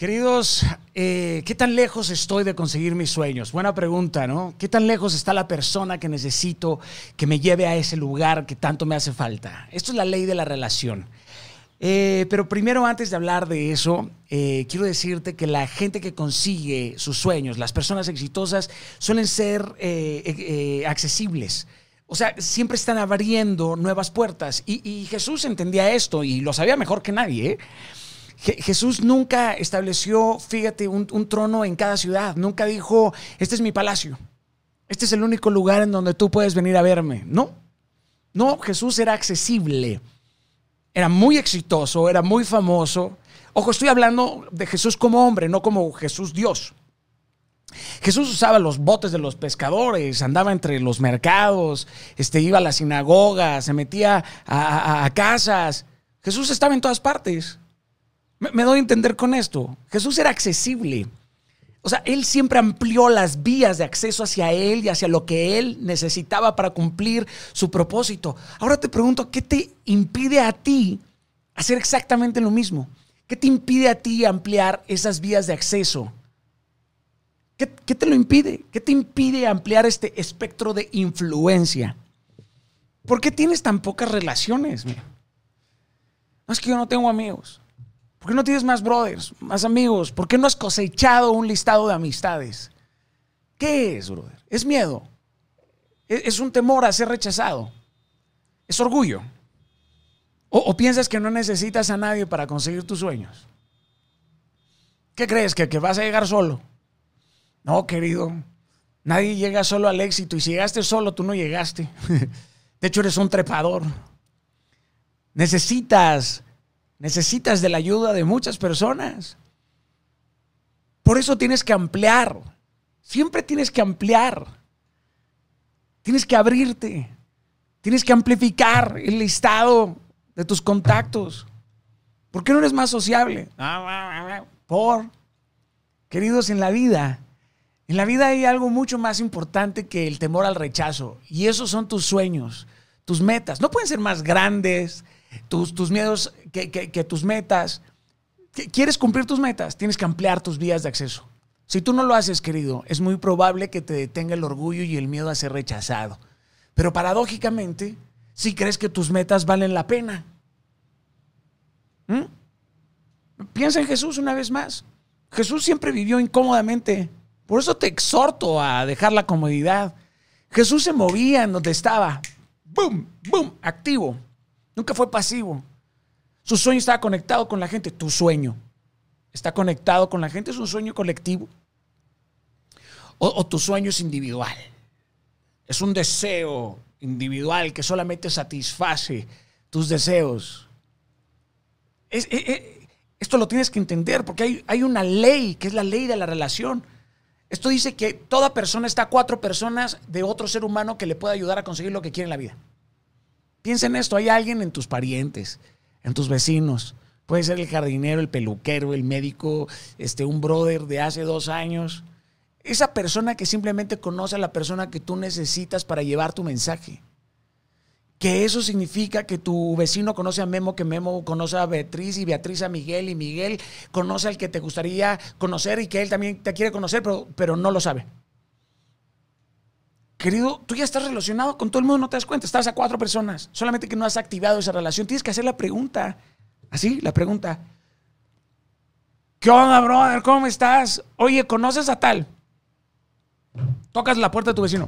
Queridos, eh, ¿qué tan lejos estoy de conseguir mis sueños? Buena pregunta, ¿no? ¿Qué tan lejos está la persona que necesito que me lleve a ese lugar que tanto me hace falta? Esto es la ley de la relación. Eh, pero primero, antes de hablar de eso, eh, quiero decirte que la gente que consigue sus sueños, las personas exitosas, suelen ser accesibles. O sea, siempre están abriendo nuevas puertas. Y, y, Jesús entendía esto y lo sabía mejor que nadie. ¿eh? Jesús nunca estableció, fíjate, un, trono en cada ciudad. Nunca dijo, este es mi palacio. Este es el único lugar en donde tú puedes venir a verme. No. No, Jesús era accesible. Era muy exitoso, era muy famoso. Ojo, estoy hablando de Jesús como hombre, no como Jesús Dios. Jesús usaba los botes de los pescadores, andaba entre los mercados, este, iba a la sinagoga, se metía a casas. Jesús estaba en todas partes. Me, doy a entender con esto. Jesús era accesible. O sea, él siempre amplió las vías de acceso hacia él y hacia lo que él necesitaba para cumplir su propósito. Ahora te pregunto, ¿qué te impide a ti hacer exactamente lo mismo? ¿Qué te impide a ti ampliar esas vías de acceso? ¿Qué, te lo impide? ¿Qué te impide ampliar este espectro de influencia? ¿Por qué tienes tan pocas relaciones? No es que yo no tengo amigos. ¿Por qué no tienes más brothers, más amigos? ¿Por qué no has cosechado un listado de amistades? ¿Qué es, brother? Es miedo. E-, es un temor a ser rechazado. Es orgullo. O, piensas que no necesitas a nadie para conseguir tus sueños. ¿Qué crees? ¿Que, ¿Que vas a llegar solo? No, querido. Nadie llega solo al éxito. Y si llegaste solo, tú no llegaste. De hecho, eres un trepador. Necesitas Necesitas de la ayuda de muchas personas. Por eso tienes que ampliar. Siempre tienes que ampliar. Tienes que abrirte. Tienes que amplificar el listado de tus contactos. ¿Por qué no eres más sociable? Por, queridos, en la vida, en la vida hay algo mucho más importante que el temor al rechazo. Y esos son tus sueños, tus metas. No pueden ser más grandes, tus, tus miedos que, tus metas. ¿Quieres cumplir tus metas? Tienes que ampliar tus vías de acceso. Si tú no lo haces, querido, es muy probable que te detenga el orgullo y el miedo a ser rechazado. Pero paradójicamente, si crees que tus metas valen la pena. ¿Mm? Piensa en Jesús una vez más. Jesús siempre vivió incómodamente. Por eso te exhorto a dejar la comodidad. Jesús se movía en donde estaba. ¡Bum! ¡Bum! Activo. Nunca fue pasivo. Su sueño estaba conectado con la gente. Tu sueño está conectado con la gente. Es un sueño colectivo. O, tu sueño es individual. Es un deseo individual que solamente satisface tus deseos. esto lo tienes que entender porque hay, una ley que es la ley de la relación. Esto dice que toda persona está a cuatro personas de otro ser humano que le puede ayudar a conseguir lo que quiere en la vida. Piensa en esto, hay alguien en tus parientes, en tus vecinos. Puede ser el jardinero, el peluquero, el médico, este, un brother de hace dos años. Esa persona que simplemente conoce a la persona que tú necesitas para llevar tu mensaje. Que eso significa que tu vecino conoce a Memo, que Memo conoce a Beatriz y Beatriz a Miguel y Miguel conoce al que te gustaría conocer y que él también te quiere conocer, pero, pero no lo sabe. Querido, tú ya estás relacionado con todo el mundo, no te das cuenta, estás a cuatro personas, solamente que no has activado esa relación. Tienes que hacer la pregunta, así, la pregunta. ¿Qué onda, brother? ¿Cómo estás? Oye, ¿conoces a tal? Tocas la puerta de tu vecino.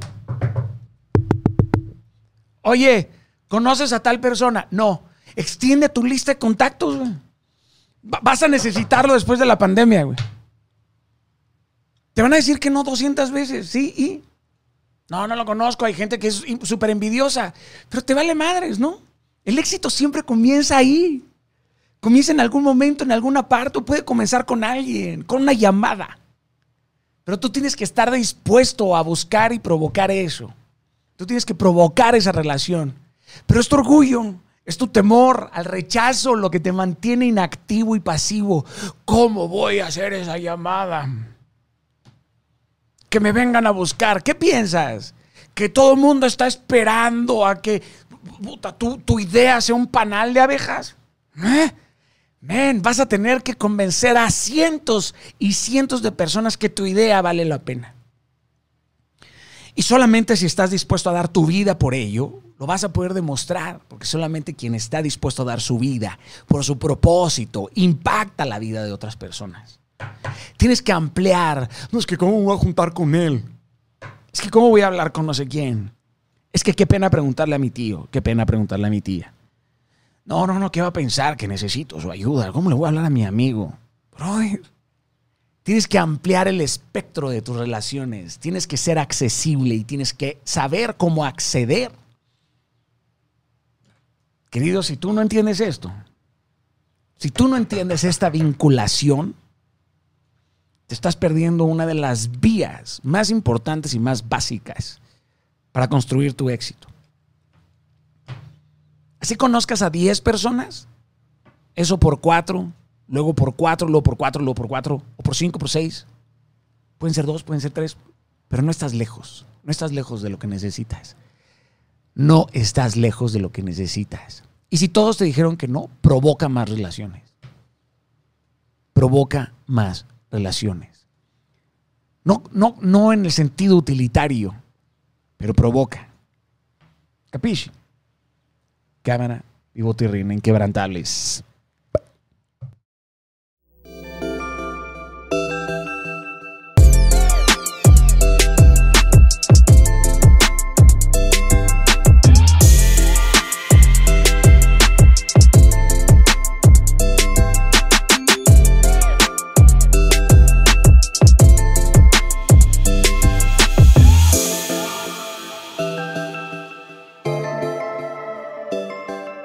Oye, ¿conoces a tal persona? No. Extiende tu lista de contactos, güey. Vas a necesitarlo después de la pandemia, güey. Te van a decir que no 200 veces, ¿sí? ¿Y? No, no lo conozco. Hay gente que es súper envidiosa. Pero te vale madres, ¿no? El éxito siempre comienza ahí. Comienza en algún momento, en alguna parte, o puede comenzar con alguien, con una llamada. Pero tú tienes que estar dispuesto a buscar y provocar eso. Tú tienes que provocar esa relación. Pero es tu orgullo, es tu temor al rechazo lo que te mantiene inactivo y pasivo. ¿Cómo voy a hacer esa llamada? Que me vengan a buscar. ¿Qué piensas? Que todo el mundo está esperando a que tu, idea sea un panal de abejas. ¿Eh? Vas a tener que convencer a cientos y cientos de personas que tu idea vale la pena. Y solamente si estás dispuesto a dar tu vida por ello, lo vas a poder demostrar, porque solamente quien está dispuesto a dar su vida por su propósito impacta la vida de otras personas. Tienes que ampliar. No es que cómo me voy a juntar con él. Es que cómo voy a hablar con no sé quién. Es que qué pena preguntarle a mi tío, qué pena preguntarle a mi tía. No, no, no, ¿qué va a pensar? Que necesito su ayuda. ¿Cómo le voy a hablar a mi amigo? Tienes que ampliar el espectro de tus relaciones. Tienes que ser accesible y tienes que saber cómo acceder. Querido, si tú no entiendes esto, si tú no entiendes esta vinculación, estás perdiendo una de las vías más importantes y más básicas para construir tu éxito. Así conozcas a 10 personas, eso por 4, luego por 4, luego por 4, luego por 4, o por 5, por 6. Pueden ser 2, pueden ser 3, pero no estás lejos, no estás lejos de lo que necesitas. No estás lejos de lo que necesitas. Y si todos te dijeron que no, provoca más relaciones. Provoca más relaciones. No, no, no en el sentido utilitario, pero provoca. Capisci? cámara, vivo tirrina, inquebrantables.